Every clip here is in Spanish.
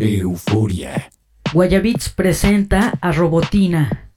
Euforia. Guayabits presenta a Robotina.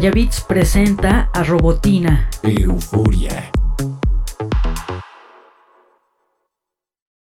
Guayabits presenta a Robotina.